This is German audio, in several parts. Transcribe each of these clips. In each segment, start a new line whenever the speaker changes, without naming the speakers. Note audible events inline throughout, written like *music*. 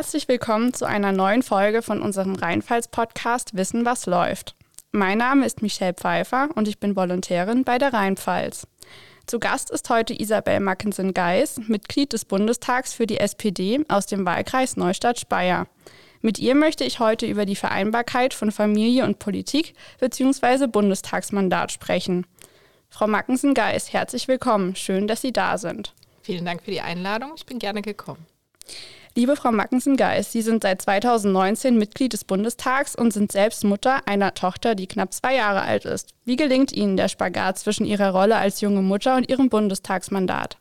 Herzlich willkommen zu einer neuen Folge von unserem Rheinpfalz-Podcast Wissen, was läuft. Mein Name ist Michelle Pfeiffer und ich bin Volontärin bei der Rheinpfalz. Zu Gast ist heute Isabel Mackensen-Geis, Mitglied des Bundestags für die SPD aus dem Wahlkreis Neustadt-Speyer. Mit ihr möchte ich heute über die Vereinbarkeit von Familie und Politik bzw. Bundestagsmandat sprechen. Frau Mackensen-Geis, herzlich willkommen. Schön, dass Sie da sind.
Vielen Dank für die Einladung. Ich bin gerne gekommen.
Liebe Frau Mackensen-Geis, Sie sind seit 2019 Mitglied des Bundestags und sind selbst Mutter einer Tochter, die knapp zwei Jahre alt ist. Wie gelingt Ihnen der Spagat zwischen Ihrer Rolle als junge Mutter und Ihrem Bundestagsmandat?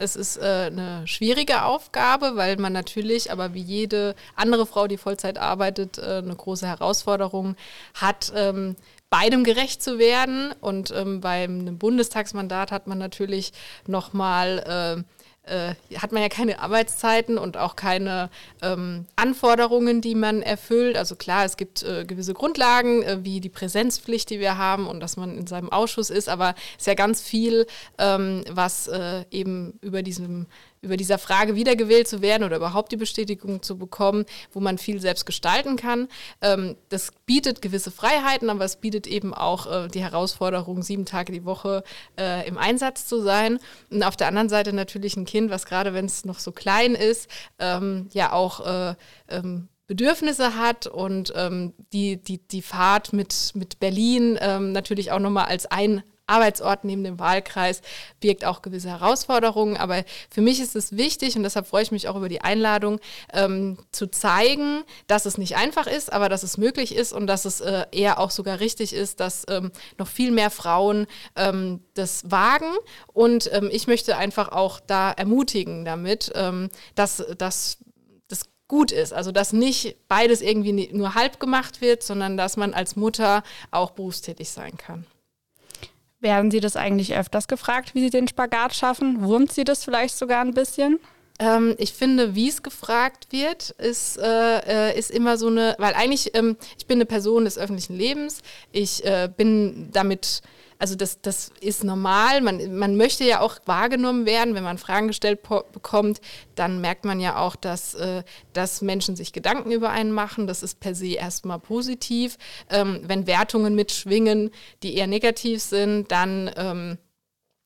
Es ist äh, eine schwierige Aufgabe, weil man natürlich, aber wie jede andere Frau, die Vollzeit arbeitet, äh, eine große Herausforderung hat. Ähm, beidem gerecht zu werden. Und ähm, beim Bundestagsmandat hat man natürlich nochmal äh, äh, hat man ja keine Arbeitszeiten und auch keine ähm, Anforderungen, die man erfüllt. Also klar, es gibt äh, gewisse Grundlagen, äh, wie die Präsenzpflicht, die wir haben und dass man in seinem Ausschuss ist, aber es ist ja ganz viel, ähm, was äh, eben über diesem über dieser Frage wiedergewählt zu werden oder überhaupt die Bestätigung zu bekommen, wo man viel selbst gestalten kann. Ähm, das bietet gewisse Freiheiten, aber es bietet eben auch äh, die Herausforderung, sieben Tage die Woche äh, im Einsatz zu sein. Und auf der anderen Seite natürlich ein Kind, was gerade wenn es noch so klein ist, ähm, ja auch äh, ähm, Bedürfnisse hat und ähm, die, die, die Fahrt mit, mit Berlin ähm, natürlich auch nochmal als ein Arbeitsort neben dem Wahlkreis birgt auch gewisse Herausforderungen. Aber für mich ist es wichtig und deshalb freue ich mich auch über die Einladung, ähm, zu zeigen, dass es nicht einfach ist, aber dass es möglich ist und dass es äh, eher auch sogar richtig ist, dass ähm, noch viel mehr Frauen ähm, das wagen. Und ähm, ich möchte einfach auch da ermutigen damit, ähm, dass das gut ist. Also dass nicht beides irgendwie nur halb gemacht wird, sondern dass man als Mutter auch berufstätig sein kann.
Werden Sie das eigentlich öfters gefragt, wie Sie den Spagat schaffen? Wurmt Sie das vielleicht sogar ein bisschen?
Ähm, ich finde, wie es gefragt wird, ist, äh, äh, ist immer so eine, weil eigentlich, ähm, ich bin eine Person des öffentlichen Lebens, ich äh, bin damit also das, das ist normal. Man, man möchte ja auch wahrgenommen werden, wenn man Fragen gestellt bekommt, dann merkt man ja auch, dass, äh, dass Menschen sich Gedanken über einen machen. Das ist per se erstmal positiv. Ähm, wenn Wertungen mitschwingen, die eher negativ sind, dann ähm,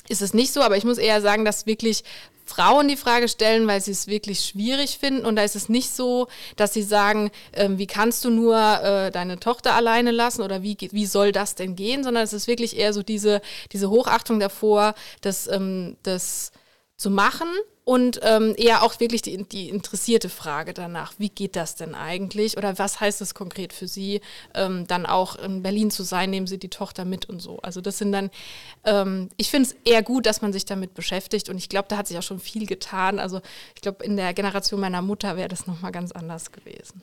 ist es nicht so, aber ich muss eher sagen, dass wirklich Frauen die Frage stellen, weil sie es wirklich schwierig finden. Und da ist es nicht so, dass sie sagen, äh, wie kannst du nur äh, deine Tochter alleine lassen oder wie, wie soll das denn gehen, sondern es ist wirklich eher so diese, diese Hochachtung davor, dass ähm, das zu machen und ähm, eher auch wirklich die, die interessierte Frage danach, wie geht das denn eigentlich oder was heißt es konkret für Sie, ähm, dann auch in Berlin zu sein, nehmen Sie die Tochter mit und so. Also das sind dann, ähm, ich finde es eher gut, dass man sich damit beschäftigt und ich glaube, da hat sich auch schon viel getan. Also ich glaube, in der Generation meiner Mutter wäre das nochmal ganz anders gewesen.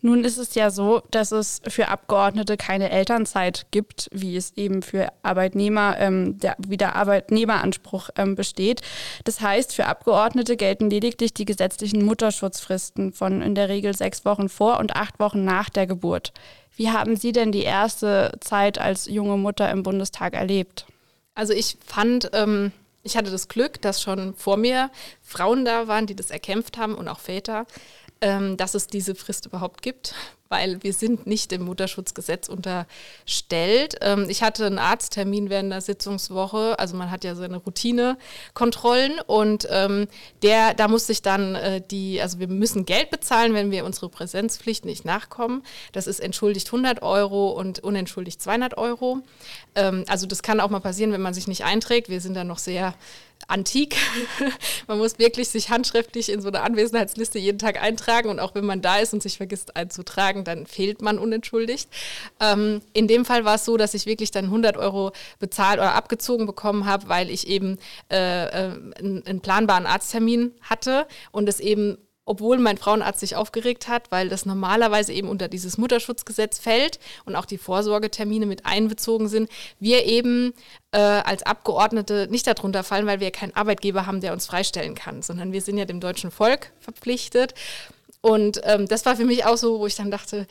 Nun ist es ja so, dass es für Abgeordnete keine Elternzeit gibt, wie es eben für Arbeitnehmer, ähm, der, wie der Arbeitnehmeranspruch ähm, besteht. Das heißt, für Abgeordnete gelten lediglich die gesetzlichen Mutterschutzfristen von in der Regel sechs Wochen vor und acht Wochen nach der Geburt. Wie haben Sie denn die erste Zeit als junge Mutter im Bundestag erlebt?
Also ich fand, ähm, ich hatte das Glück, dass schon vor mir Frauen da waren, die das erkämpft haben und auch Väter ähm, dass es diese Frist überhaupt gibt, weil wir sind nicht dem Mutterschutzgesetz unterstellt. Ähm, ich hatte einen Arzttermin während der Sitzungswoche, also man hat ja seine Routinekontrollen und ähm, der, da musste ich dann äh, die, also wir müssen Geld bezahlen, wenn wir unsere Präsenzpflicht nicht nachkommen. Das ist entschuldigt 100 Euro und unentschuldigt 200 Euro. Ähm, also das kann auch mal passieren, wenn man sich nicht einträgt. Wir sind da noch sehr antik. *laughs* man muss wirklich sich handschriftlich in so eine Anwesenheitsliste jeden Tag eintragen und auch wenn man da ist und sich vergisst einzutragen, dann fehlt man unentschuldigt. Ähm, in dem Fall war es so, dass ich wirklich dann 100 Euro bezahlt oder abgezogen bekommen habe, weil ich eben äh, äh, einen, einen planbaren Arzttermin hatte und es eben obwohl mein Frauenarzt sich aufgeregt hat, weil das normalerweise eben unter dieses Mutterschutzgesetz fällt und auch die Vorsorgetermine mit einbezogen sind, wir eben äh, als Abgeordnete nicht darunter fallen, weil wir keinen Arbeitgeber haben, der uns freistellen kann, sondern wir sind ja dem deutschen Volk verpflichtet. Und ähm, das war für mich auch so, wo ich dann dachte,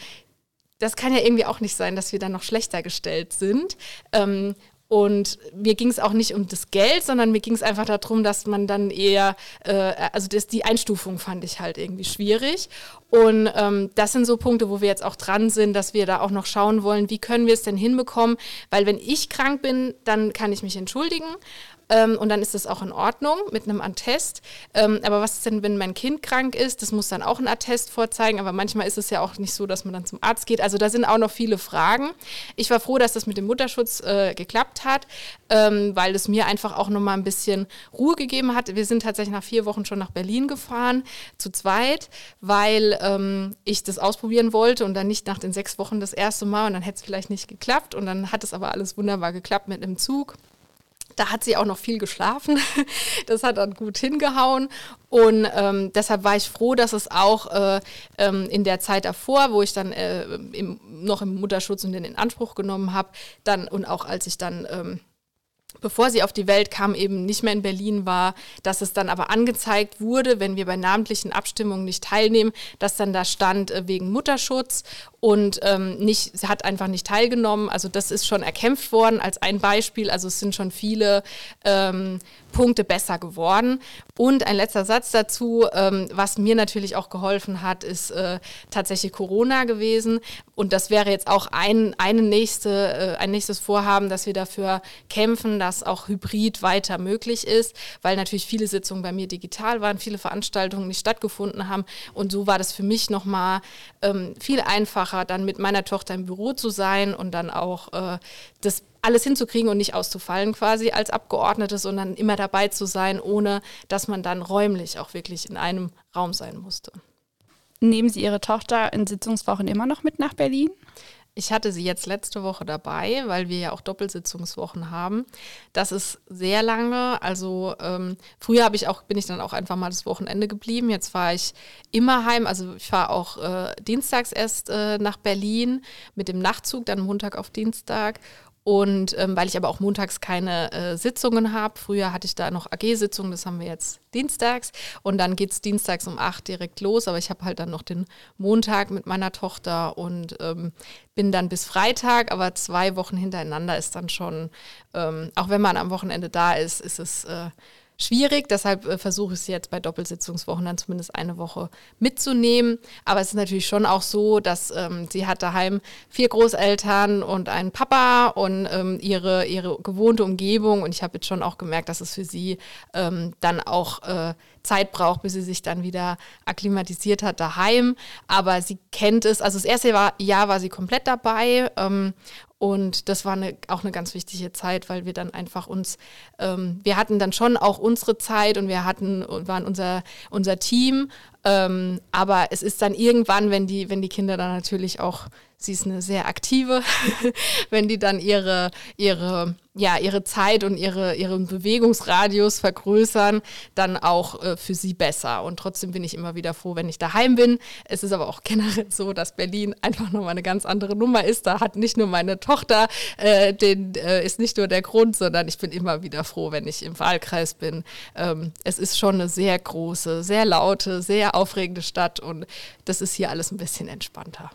das kann ja irgendwie auch nicht sein, dass wir dann noch schlechter gestellt sind. Ähm, Und mir ging es auch nicht um das Geld, sondern mir ging es einfach darum, dass man dann eher, äh, also das, die Einstufung fand ich halt irgendwie schwierig. Und ähm, das sind so Punkte, wo wir jetzt auch dran sind, dass wir da auch noch schauen wollen, wie können wir es denn hinbekommen. Weil wenn ich krank bin, dann kann ich mich entschuldigen. Ähm, und dann ist das auch in Ordnung mit einem Attest. Ähm, aber was ist denn, wenn mein Kind krank ist? Das muss dann auch ein Attest vorzeigen. Aber manchmal ist es ja auch nicht so, dass man dann zum Arzt geht. Also da sind auch noch viele Fragen. Ich war froh, dass das mit dem Mutterschutz äh, geklappt hat, ähm, weil es mir einfach auch nochmal ein bisschen Ruhe gegeben hat. Wir sind tatsächlich nach vier Wochen schon nach Berlin gefahren, zu zweit, weil ähm, ich das ausprobieren wollte und dann nicht nach den sechs Wochen das erste Mal und dann hätte es vielleicht nicht geklappt. Und dann hat es aber alles wunderbar geklappt mit einem Zug. Da hat sie auch noch viel geschlafen. *laughs* Das hat dann gut hingehauen. Und ähm, deshalb war ich froh, dass es auch äh, ähm, in der Zeit davor, wo ich dann äh, im, noch im Mutterschutz und den in Anspruch genommen habe, dann und auch als ich dann ähm, bevor sie auf die Welt kam, eben nicht mehr in Berlin war, dass es dann aber angezeigt wurde, wenn wir bei namentlichen Abstimmungen nicht teilnehmen, dass dann da stand äh, wegen Mutterschutz und ähm, nicht, sie hat einfach nicht teilgenommen. Also das ist schon erkämpft worden als ein Beispiel. Also es sind schon viele ähm, Punkte besser geworden. Und ein letzter Satz dazu, ähm, was mir natürlich auch geholfen hat, ist äh, tatsächlich Corona gewesen. Und das wäre jetzt auch ein, eine nächste, äh, ein nächstes Vorhaben, dass wir dafür kämpfen, dass auch Hybrid weiter möglich ist, weil natürlich viele Sitzungen bei mir digital waren, viele Veranstaltungen nicht stattgefunden haben. Und so war das für mich nochmal ähm, viel einfacher dann mit meiner Tochter im Büro zu sein und dann auch äh, das alles hinzukriegen und nicht auszufallen quasi als Abgeordnete, sondern immer dabei zu sein, ohne dass man dann räumlich auch wirklich in einem Raum sein musste.
Nehmen Sie Ihre Tochter in Sitzungswochen immer noch mit nach Berlin?
Ich hatte sie jetzt letzte Woche dabei, weil wir ja auch Doppelsitzungswochen haben. Das ist sehr lange. Also ähm, früher habe ich auch, bin ich dann auch einfach mal das Wochenende geblieben. Jetzt fahre ich immer heim. Also ich fahre auch äh, dienstags erst äh, nach Berlin mit dem Nachtzug, dann Montag auf Dienstag. Und ähm, weil ich aber auch montags keine äh, Sitzungen habe, früher hatte ich da noch AG-Sitzungen, das haben wir jetzt dienstags. Und dann geht es dienstags um acht direkt los. Aber ich habe halt dann noch den Montag mit meiner Tochter und ähm, bin dann bis Freitag, aber zwei Wochen hintereinander ist dann schon, ähm, auch wenn man am Wochenende da ist, ist es äh, schwierig. Deshalb äh, versuche ich es jetzt bei Doppelsitzungswochen dann zumindest eine Woche mitzunehmen. Aber es ist natürlich schon auch so, dass ähm, sie hat daheim vier Großeltern und einen Papa und ähm, ihre, ihre gewohnte Umgebung. Und ich habe jetzt schon auch gemerkt, dass es für sie ähm, dann auch äh, Zeit braucht, bis sie sich dann wieder akklimatisiert hat daheim. Aber sie kennt es. Also das erste Jahr war sie komplett dabei ähm, und das war eine, auch eine ganz wichtige Zeit, weil wir dann einfach uns, ähm, wir hatten dann schon auch unsere Zeit und wir hatten waren unser, unser Team. Ähm, aber es ist dann irgendwann, wenn die, wenn die Kinder dann natürlich auch sie ist eine sehr aktive, *laughs* wenn die dann ihre, ihre, ja, ihre Zeit und ihre, ihren Bewegungsradius vergrößern, dann auch äh, für sie besser. Und trotzdem bin ich immer wieder froh, wenn ich daheim bin. Es ist aber auch generell so, dass Berlin einfach nochmal eine ganz andere Nummer ist. Da hat nicht nur meine Tochter, äh, den äh, ist nicht nur der Grund, sondern ich bin immer wieder froh, wenn ich im Wahlkreis bin. Ähm, es ist schon eine sehr große, sehr laute, sehr aufregende Stadt und das ist hier alles ein bisschen entspannter.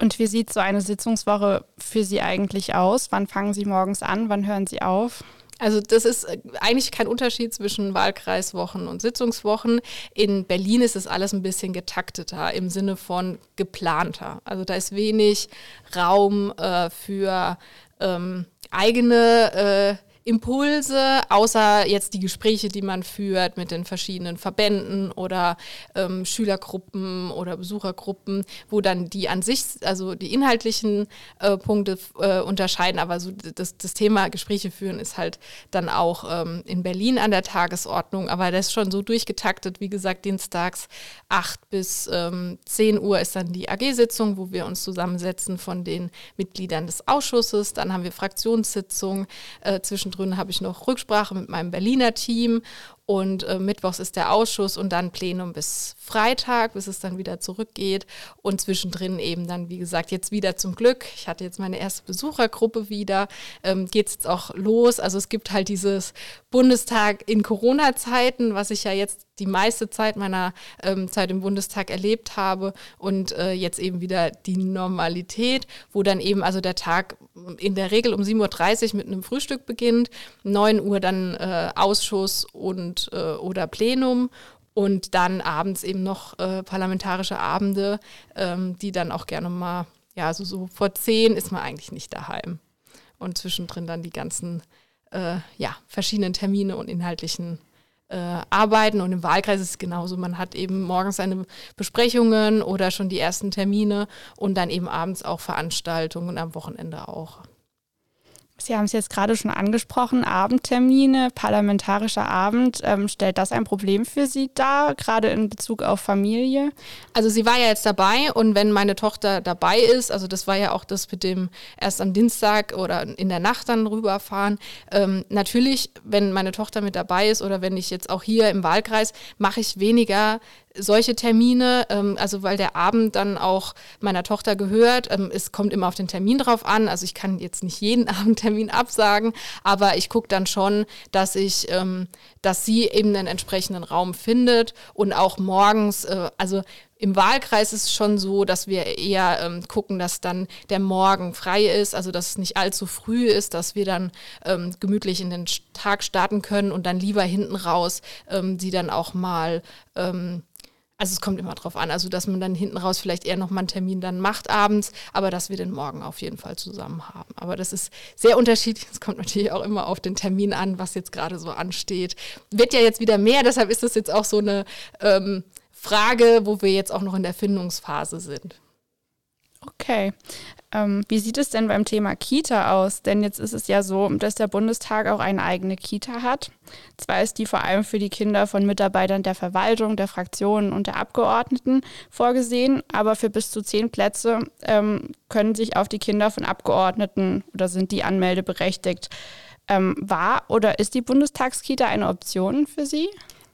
Und wie sieht so eine Sitzungswoche für Sie eigentlich aus? Wann fangen Sie morgens an? Wann hören Sie auf?
Also das ist äh, eigentlich kein Unterschied zwischen Wahlkreiswochen und Sitzungswochen. In Berlin ist es alles ein bisschen getakteter im Sinne von geplanter. Also da ist wenig Raum äh, für ähm, eigene äh, Impulse, außer jetzt die Gespräche, die man führt mit den verschiedenen Verbänden oder ähm, Schülergruppen oder Besuchergruppen, wo dann die an sich, also die inhaltlichen äh, Punkte äh, unterscheiden, aber so das, das Thema Gespräche führen ist halt dann auch ähm, in Berlin an der Tagesordnung, aber das ist schon so durchgetaktet, wie gesagt, dienstags 8 bis ähm, 10 Uhr ist dann die AG-Sitzung, wo wir uns zusammensetzen von den Mitgliedern des Ausschusses, dann haben wir Fraktionssitzungen äh, zwischendrin zwischendrin habe ich noch Rücksprache mit meinem Berliner Team und äh, mittwochs ist der Ausschuss und dann Plenum bis Freitag, bis es dann wieder zurückgeht und zwischendrin eben dann, wie gesagt, jetzt wieder zum Glück. Ich hatte jetzt meine erste Besuchergruppe wieder, ähm, geht es jetzt auch los. Also es gibt halt dieses Bundestag in Corona-Zeiten, was ich ja jetzt die meiste Zeit meiner ähm, Zeit im Bundestag erlebt habe und äh, jetzt eben wieder die Normalität, wo dann eben also der Tag in der Regel um 7.30 Uhr mit einem Frühstück beginnt, 9 Uhr dann äh, Ausschuss und äh, oder Plenum und dann abends eben noch äh, parlamentarische Abende, ähm, die dann auch gerne mal, ja, also so vor 10 ist man eigentlich nicht daheim. Und zwischendrin dann die ganzen äh, ja, verschiedenen Termine und inhaltlichen äh, arbeiten. Und im Wahlkreis ist es genauso. Man hat eben morgens seine Besprechungen oder schon die ersten Termine und dann eben abends auch Veranstaltungen und am Wochenende auch.
Sie haben es jetzt gerade schon angesprochen, Abendtermine, parlamentarischer Abend. Ähm, stellt das ein Problem für Sie dar, gerade in Bezug auf Familie?
Also sie war ja jetzt dabei und wenn meine Tochter dabei ist, also das war ja auch das mit dem erst am Dienstag oder in der Nacht dann rüberfahren. Ähm, natürlich, wenn meine Tochter mit dabei ist oder wenn ich jetzt auch hier im Wahlkreis, mache ich weniger solche Termine, ähm, also weil der Abend dann auch meiner Tochter gehört. Ähm, es kommt immer auf den Termin drauf an. Also ich kann jetzt nicht jeden *laughs* Abendtermin absagen, aber ich gucke dann schon, dass ich, ähm, dass sie eben einen entsprechenden Raum findet und auch morgens, äh, also im Wahlkreis ist es schon so, dass wir eher ähm, gucken, dass dann der Morgen frei ist, also dass es nicht allzu früh ist, dass wir dann ähm, gemütlich in den Tag starten können und dann lieber hinten raus ähm, sie dann auch mal ähm, also es kommt immer drauf an, also dass man dann hinten raus vielleicht eher noch mal einen Termin dann macht abends, aber dass wir den morgen auf jeden Fall zusammen haben. Aber das ist sehr unterschiedlich. Es kommt natürlich auch immer auf den Termin an, was jetzt gerade so ansteht. Wird ja jetzt wieder mehr, deshalb ist das jetzt auch so eine ähm, Frage, wo wir jetzt auch noch in der Findungsphase sind.
Okay. Ähm, wie sieht es denn beim Thema Kita aus? Denn jetzt ist es ja so, dass der Bundestag auch eine eigene Kita hat. Zwar ist die vor allem für die Kinder von Mitarbeitern der Verwaltung, der Fraktionen und der Abgeordneten vorgesehen, aber für bis zu zehn Plätze ähm, können sich auf die Kinder von Abgeordneten oder sind die anmeldeberechtigt. Ähm, war oder ist die Bundestagskita eine Option für Sie?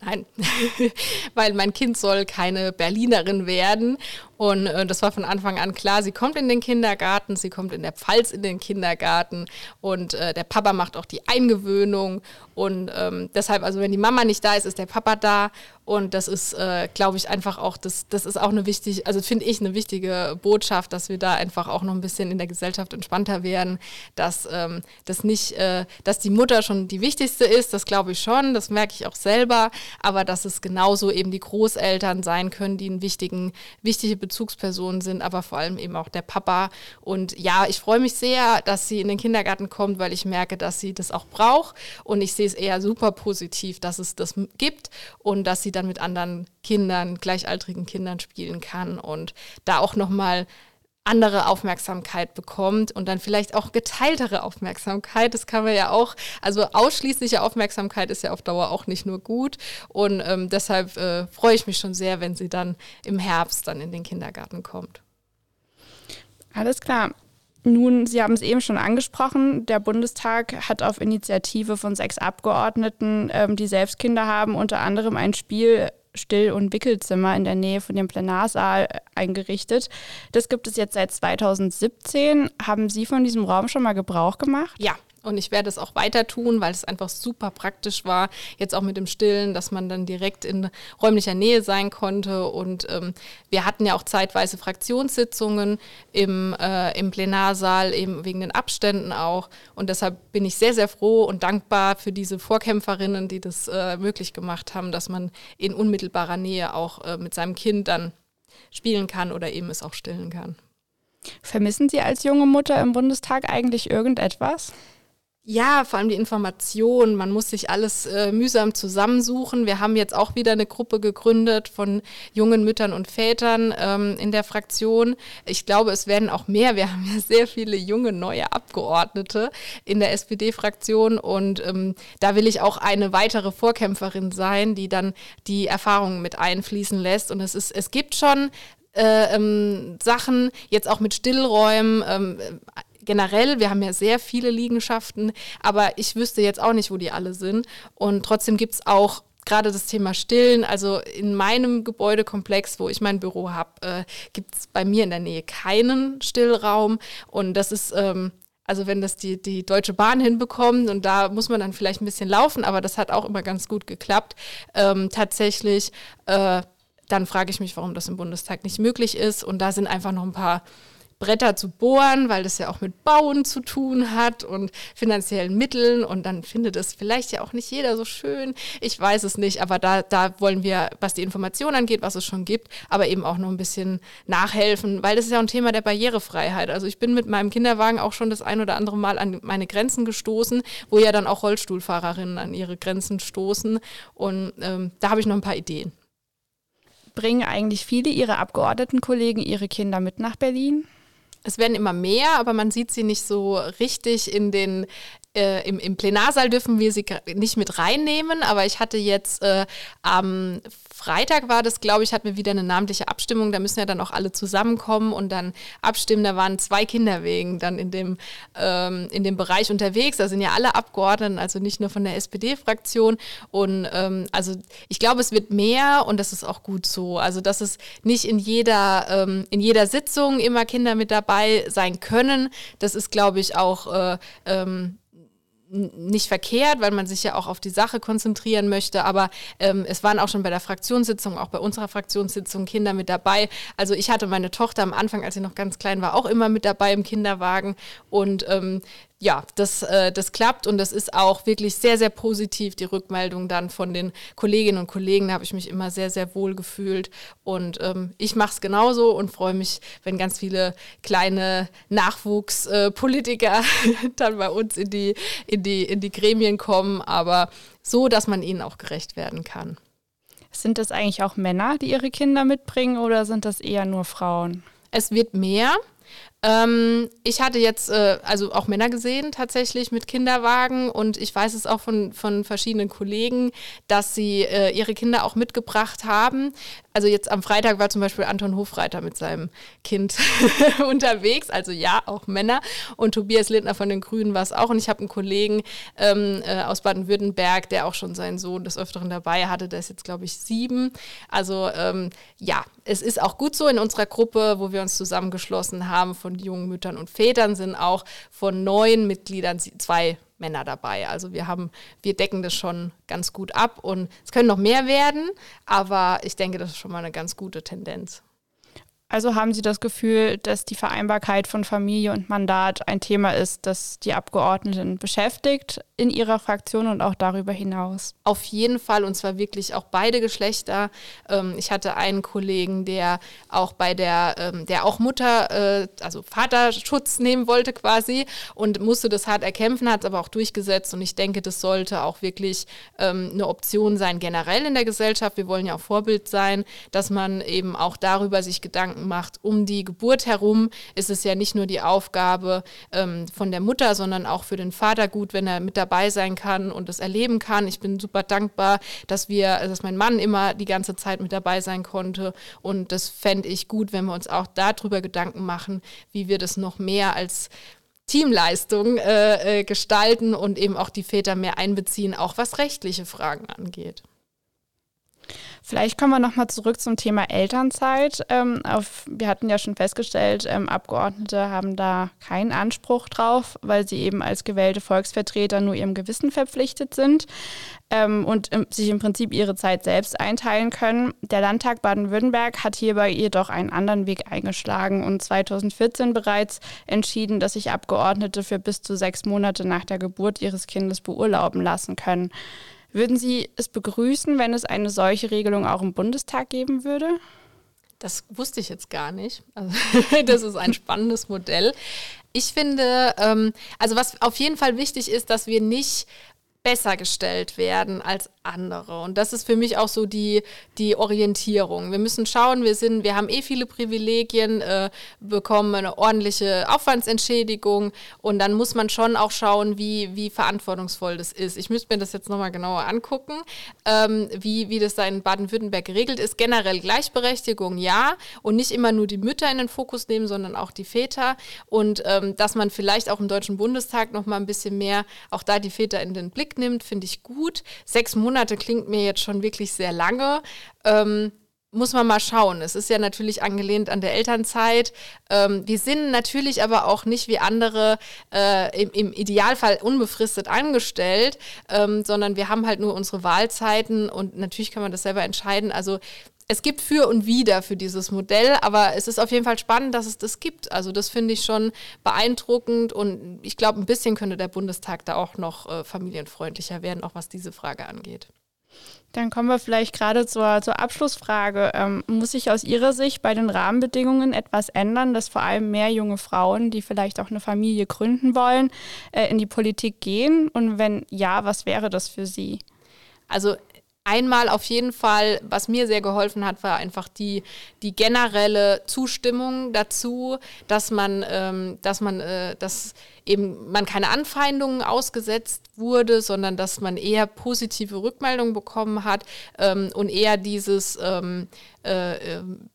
Nein, *laughs* weil mein Kind soll keine Berlinerin werden und äh, das war von Anfang an klar. Sie kommt in den Kindergarten, sie kommt in der Pfalz in den Kindergarten und äh, der Papa macht auch die Eingewöhnung. Und ähm, deshalb, also wenn die Mama nicht da ist, ist der Papa da. Und das ist, äh, glaube ich, einfach auch, das, das ist auch eine wichtige, also finde ich eine wichtige Botschaft, dass wir da einfach auch noch ein bisschen in der Gesellschaft entspannter werden, dass ähm, das nicht, äh, dass die Mutter schon die wichtigste ist, das glaube ich schon, das merke ich auch selber, aber dass es genauso eben die Großeltern sein können, die einen wichtigen, wichtige Bezugspersonen sind, aber vor allem eben auch der Papa. Und ja, ich freue mich sehr, dass sie in den Kindergarten kommt, weil ich merke, dass sie das auch braucht. Und ich sehe es eher super positiv, dass es das gibt und dass sie dann mit anderen Kindern, gleichaltrigen Kindern spielen kann und da auch nochmal andere Aufmerksamkeit bekommt und dann vielleicht auch geteiltere Aufmerksamkeit. Das kann man ja auch, also ausschließliche Aufmerksamkeit ist ja auf Dauer auch nicht nur gut. Und ähm, deshalb äh, freue ich mich schon sehr, wenn sie dann im Herbst dann in den Kindergarten kommt.
Alles klar. Nun, Sie haben es eben schon angesprochen, der Bundestag hat auf Initiative von sechs Abgeordneten, ähm, die selbst Kinder haben, unter anderem ein Spiel Still- und Wickelzimmer in der Nähe von dem Plenarsaal eingerichtet. Das gibt es jetzt seit 2017. Haben Sie von diesem Raum schon mal Gebrauch gemacht?
Ja, und ich werde es auch weiter tun, weil es einfach super praktisch war, jetzt auch mit dem Stillen, dass man dann direkt in räumlicher Nähe sein konnte. Und ähm, wir hatten ja auch zeitweise Fraktionssitzungen im, äh, im Plenarsaal, eben wegen den Abständen auch. Und deshalb bin ich sehr, sehr froh und dankbar für diese Vorkämpferinnen, die das äh, möglich gemacht haben, dass man in unmittelbarer Nähe auch äh, mit seinem Kind dann spielen kann oder eben es auch stillen kann.
Vermissen Sie als junge Mutter im Bundestag eigentlich irgendetwas?
Ja, vor allem die Information. Man muss sich alles äh, mühsam zusammensuchen. Wir haben jetzt auch wieder eine Gruppe gegründet von jungen Müttern und Vätern ähm, in der Fraktion. Ich glaube, es werden auch mehr. Wir *laughs* haben ja sehr viele junge neue Abgeordnete in der SPD-Fraktion und ähm, da will ich auch eine weitere Vorkämpferin sein, die dann die Erfahrungen mit einfließen lässt. Und es ist, es gibt schon äh, ähm, Sachen, jetzt auch mit Stillräumen, ähm, generell, wir haben ja sehr viele Liegenschaften, aber ich wüsste jetzt auch nicht, wo die alle sind. Und trotzdem gibt es auch gerade das Thema Stillen, also in meinem Gebäudekomplex, wo ich mein Büro habe, äh, gibt es bei mir in der Nähe keinen Stillraum. Und das ist, ähm, also wenn das die, die Deutsche Bahn hinbekommt und da muss man dann vielleicht ein bisschen laufen, aber das hat auch immer ganz gut geklappt. Ähm, tatsächlich, äh, dann frage ich mich, warum das im Bundestag nicht möglich ist. Und da sind einfach noch ein paar Bretter zu bohren, weil das ja auch mit Bauen zu tun hat und finanziellen Mitteln und dann findet es vielleicht ja auch nicht jeder so schön. Ich weiß es nicht, aber da, da wollen wir, was die Information angeht, was es schon gibt, aber eben auch noch ein bisschen nachhelfen, weil das ist ja ein Thema der Barrierefreiheit. Also ich bin mit meinem Kinderwagen auch schon das ein oder andere Mal an meine Grenzen gestoßen, wo ja dann auch Rollstuhlfahrerinnen an ihre Grenzen stoßen und ähm, da habe ich noch ein paar Ideen.
Bringen eigentlich viele Ihrer Abgeordnetenkollegen ihre Kinder mit nach Berlin?
Es werden immer mehr, aber man sieht sie nicht so richtig in den äh, im, im, Plenarsaal dürfen wir sie nicht mit reinnehmen, aber ich hatte jetzt äh, am Freitag war das, glaube ich, hatten wir wieder eine namentliche Abstimmung. Da müssen ja dann auch alle zusammenkommen und dann abstimmen. Da waren zwei Kinderwegen dann in dem, ähm, in dem Bereich unterwegs. Da sind ja alle Abgeordneten, also nicht nur von der SPD-Fraktion. Und ähm, also ich glaube, es wird mehr und das ist auch gut so. Also dass es nicht in jeder, ähm, in jeder Sitzung immer Kinder mit dabei sein können. Das ist, glaube ich, auch äh, ähm, nicht verkehrt, weil man sich ja auch auf die Sache konzentrieren möchte. Aber ähm, es waren auch schon bei der Fraktionssitzung, auch bei unserer Fraktionssitzung Kinder mit dabei. Also ich hatte meine Tochter am Anfang, als sie noch ganz klein war, auch immer mit dabei im Kinderwagen. Und ähm, ja, das, äh, das klappt und das ist auch wirklich sehr, sehr positiv, die Rückmeldung dann von den Kolleginnen und Kollegen. Da habe ich mich immer sehr, sehr wohl gefühlt und ähm, ich mache es genauso und freue mich, wenn ganz viele kleine Nachwuchspolitiker äh, *laughs* dann bei uns in die, in, die, in die Gremien kommen, aber so, dass man ihnen auch gerecht werden kann.
Sind das eigentlich auch Männer, die ihre Kinder mitbringen oder sind das eher nur Frauen?
Es wird mehr. Ähm, ich hatte jetzt äh, also auch Männer gesehen tatsächlich mit Kinderwagen und ich weiß es auch von, von verschiedenen Kollegen, dass sie äh, ihre Kinder auch mitgebracht haben. Also jetzt am Freitag war zum Beispiel Anton Hofreiter mit seinem Kind *laughs* unterwegs, also ja, auch Männer. Und Tobias Lindner von den Grünen war es auch. Und ich habe einen Kollegen ähm, äh, aus Baden-Württemberg, der auch schon seinen Sohn des Öfteren dabei hatte. Der ist jetzt, glaube ich, sieben. Also ähm, ja, es ist auch gut so in unserer Gruppe, wo wir uns zusammengeschlossen haben von jungen Müttern und Vätern, sind auch von neun Mitgliedern zwei Männer dabei. Also wir haben, wir decken das schon ganz gut ab und es können noch mehr werden, aber ich denke, das ist schon mal eine ganz gute Tendenz.
Also haben Sie das Gefühl, dass die Vereinbarkeit von Familie und Mandat ein Thema ist, das die Abgeordneten beschäftigt in Ihrer Fraktion und auch darüber hinaus?
Auf jeden Fall und zwar wirklich auch beide Geschlechter. Ähm, ich hatte einen Kollegen, der auch bei der, ähm, der auch Mutter, äh, also Vaterschutz nehmen wollte quasi und musste das hart erkämpfen, hat es aber auch durchgesetzt und ich denke, das sollte auch wirklich ähm, eine Option sein generell in der Gesellschaft. Wir wollen ja auch Vorbild sein, dass man eben auch darüber sich Gedanken macht, um die Geburt herum ist es ja nicht nur die Aufgabe ähm, von der Mutter, sondern auch für den Vater gut, wenn er mit dabei sein kann und es erleben kann. Ich bin super dankbar, dass wir, dass mein Mann immer die ganze Zeit mit dabei sein konnte und das fände ich gut, wenn wir uns auch darüber Gedanken machen, wie wir das noch mehr als Teamleistung äh, äh, gestalten und eben auch die Väter mehr einbeziehen, auch was rechtliche Fragen angeht.
Vielleicht kommen wir nochmal zurück zum Thema Elternzeit. Ähm, auf, wir hatten ja schon festgestellt, ähm, Abgeordnete haben da keinen Anspruch drauf, weil sie eben als gewählte Volksvertreter nur ihrem Gewissen verpflichtet sind ähm, und sich im Prinzip ihre Zeit selbst einteilen können. Der Landtag Baden-Württemberg hat hierbei jedoch einen anderen Weg eingeschlagen und 2014 bereits entschieden, dass sich Abgeordnete für bis zu sechs Monate nach der Geburt ihres Kindes beurlauben lassen können. Würden Sie es begrüßen, wenn es eine solche Regelung auch im Bundestag geben würde?
Das wusste ich jetzt gar nicht. Also, *laughs* das ist ein spannendes Modell. Ich finde, ähm, also was auf jeden Fall wichtig ist, dass wir nicht besser gestellt werden als andere. Und das ist für mich auch so die, die Orientierung. Wir müssen schauen, wir sind, wir haben eh viele Privilegien, äh, bekommen eine ordentliche Aufwandsentschädigung und dann muss man schon auch schauen, wie, wie verantwortungsvoll das ist. Ich müsste mir das jetzt nochmal genauer angucken, ähm, wie, wie das da in Baden-Württemberg geregelt ist. Generell Gleichberechtigung ja und nicht immer nur die Mütter in den Fokus nehmen, sondern auch die Väter und ähm, dass man vielleicht auch im Deutschen Bundestag nochmal ein bisschen mehr auch da die Väter in den Blick nimmt, finde ich gut. Sechs Monate Monate klingt mir jetzt schon wirklich sehr lange. Ähm, muss man mal schauen. Es ist ja natürlich angelehnt an der Elternzeit. Ähm, wir sind natürlich aber auch nicht wie andere äh, im, im, Idealfall unbefristet angestellt, ähm, sondern wir haben halt nur unsere Wahlzeiten und natürlich kann man das selber entscheiden. Also es gibt für und wider für dieses Modell, aber es ist auf jeden Fall spannend, dass es das gibt. Also das finde ich schon beeindruckend und ich glaube, ein bisschen könnte der Bundestag da auch noch äh, familienfreundlicher werden, auch was diese Frage angeht.
Dann kommen wir vielleicht gerade zur, zur Abschlussfrage. Ähm, muss sich aus Ihrer Sicht bei den Rahmenbedingungen etwas ändern, dass vor allem mehr junge Frauen, die vielleicht auch eine Familie gründen wollen, äh, in die Politik gehen? Und wenn ja, was wäre das für Sie?
Also Einmal auf jeden Fall, was mir sehr geholfen hat, war einfach die, die generelle Zustimmung dazu, dass man, ähm, dass man, äh, dass eben man keine Anfeindungen ausgesetzt wurde, sondern dass man eher positive Rückmeldungen bekommen hat ähm, und eher dieses ähm, äh, ähm,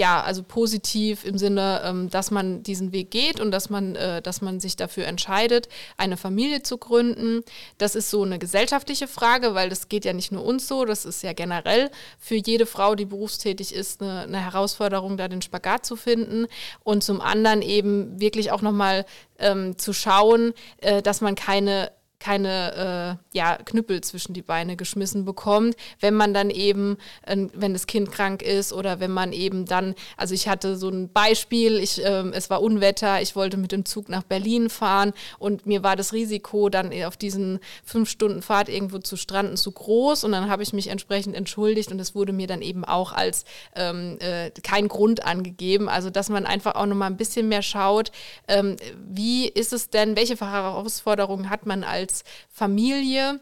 ja, also positiv im Sinne, ähm, dass man diesen Weg geht und dass man, äh, dass man sich dafür entscheidet, eine Familie zu gründen. Das ist so eine gesellschaftliche Frage, weil das geht ja nicht nur uns so, das ist ja generell für jede Frau, die berufstätig ist, eine, eine Herausforderung, da den Spagat zu finden. Und zum anderen eben wirklich auch nochmal ähm, zu schauen, äh, dass man keine keine äh, ja, Knüppel zwischen die Beine geschmissen bekommt, wenn man dann eben, äh, wenn das Kind krank ist oder wenn man eben dann, also ich hatte so ein Beispiel, ich, äh, es war Unwetter, ich wollte mit dem Zug nach Berlin fahren und mir war das Risiko, dann auf diesen fünf Stunden Fahrt irgendwo zu stranden, zu groß und dann habe ich mich entsprechend entschuldigt und es wurde mir dann eben auch als ähm, äh, kein Grund angegeben, also dass man einfach auch nochmal ein bisschen mehr schaut, ähm, wie ist es denn, welche Herausforderungen hat man als als Familie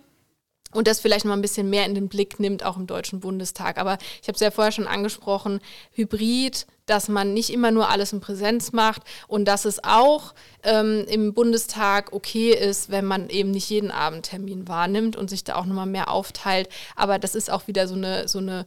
und das vielleicht mal ein bisschen mehr in den Blick nimmt, auch im Deutschen Bundestag. Aber ich habe es ja vorher schon angesprochen, Hybrid, dass man nicht immer nur alles in Präsenz macht und dass es auch ähm, im Bundestag okay ist, wenn man eben nicht jeden Abend Termin wahrnimmt und sich da auch nochmal mehr aufteilt. Aber das ist auch wieder so eine, so eine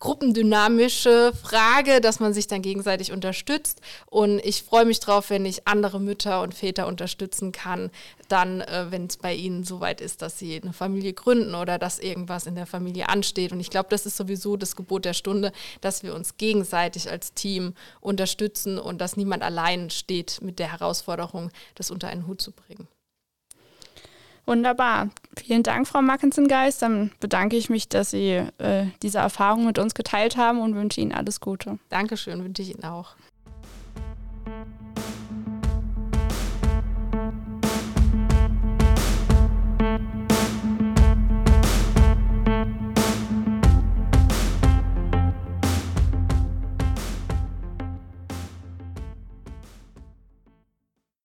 gruppendynamische Frage, dass man sich dann gegenseitig unterstützt. Und ich freue mich drauf, wenn ich andere Mütter und Väter unterstützen kann, dann, äh, wenn es bei ihnen soweit ist, dass sie eine Familie gründen oder dass irgendwas in der Familie ansteht. Und ich glaube, das ist sowieso das Gebot der Stunde, dass wir uns gegenseitig als Team unterstützen und dass niemand allein steht mit der Herausforderung, das unter einen Hut zu bringen.
Wunderbar. Vielen Dank, Frau Mackensen-Geist. Dann bedanke ich mich, dass Sie äh, diese Erfahrung mit uns geteilt haben und wünsche Ihnen alles Gute.
Dankeschön, wünsche ich Ihnen auch.